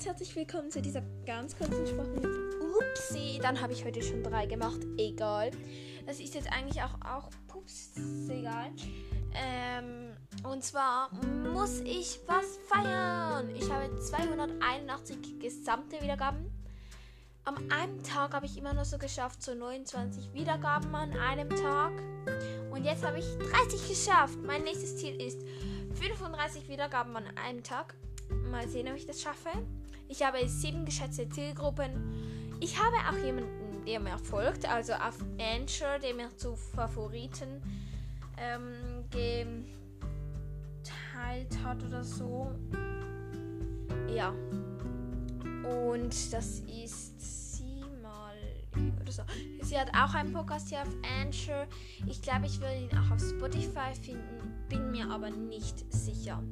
herzlich willkommen zu dieser ganz kurzen Sprache. Upsi, dann habe ich heute schon drei gemacht. Egal. Das ist jetzt eigentlich auch, auch pups, egal. Ähm, und zwar muss ich was feiern. Ich habe 281 gesamte Wiedergaben. Am einen Tag habe ich immer noch so geschafft, so 29 Wiedergaben an einem Tag. Und jetzt habe ich 30 geschafft. Mein nächstes Ziel ist 35 Wiedergaben an einem Tag. Mal sehen, ob ich das schaffe. Ich habe sieben geschätzte Zielgruppen. Ich habe auch jemanden, der mir folgt, also auf Anchor, der mir zu Favoriten ähm, geteilt hat oder so. Ja. Und das ist sie mal oder so. Sie hat auch einen Podcast hier auf Anchor. Ich glaube, ich würde ihn auch auf Spotify finden, bin mir aber nicht sicher.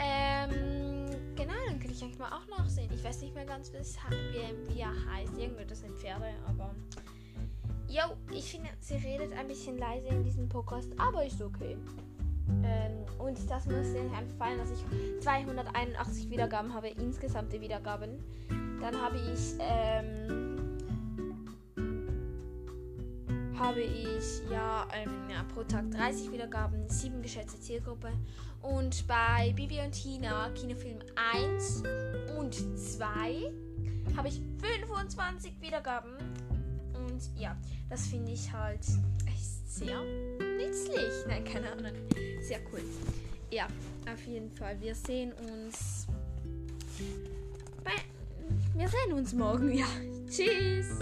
Ähm, genau, dann kann ich eigentlich mal auch nachsehen. Ich weiß nicht mehr ganz, wie, wie er heißt. Irgendwie das sind Pferde, aber. Jo, ich finde, sie redet ein bisschen leise in diesem Podcast, aber ist okay. Ähm, und das muss dir einfach fallen, dass ich 281 Wiedergaben habe, insgesamte Wiedergaben. Dann habe ich, ähm, habe ich ja, ähm, ja, pro Tag 30 Wiedergaben, 7 geschätzte Zielgruppe. Und bei Bibi und Tina, Kinofilm 1 und 2, habe ich 25 Wiedergaben. Und ja, das finde ich halt echt sehr nützlich. Nein, keine Ahnung. Sehr cool. Ja, auf jeden Fall. Wir sehen uns. Bei, wir sehen uns morgen. Ja. Tschüss.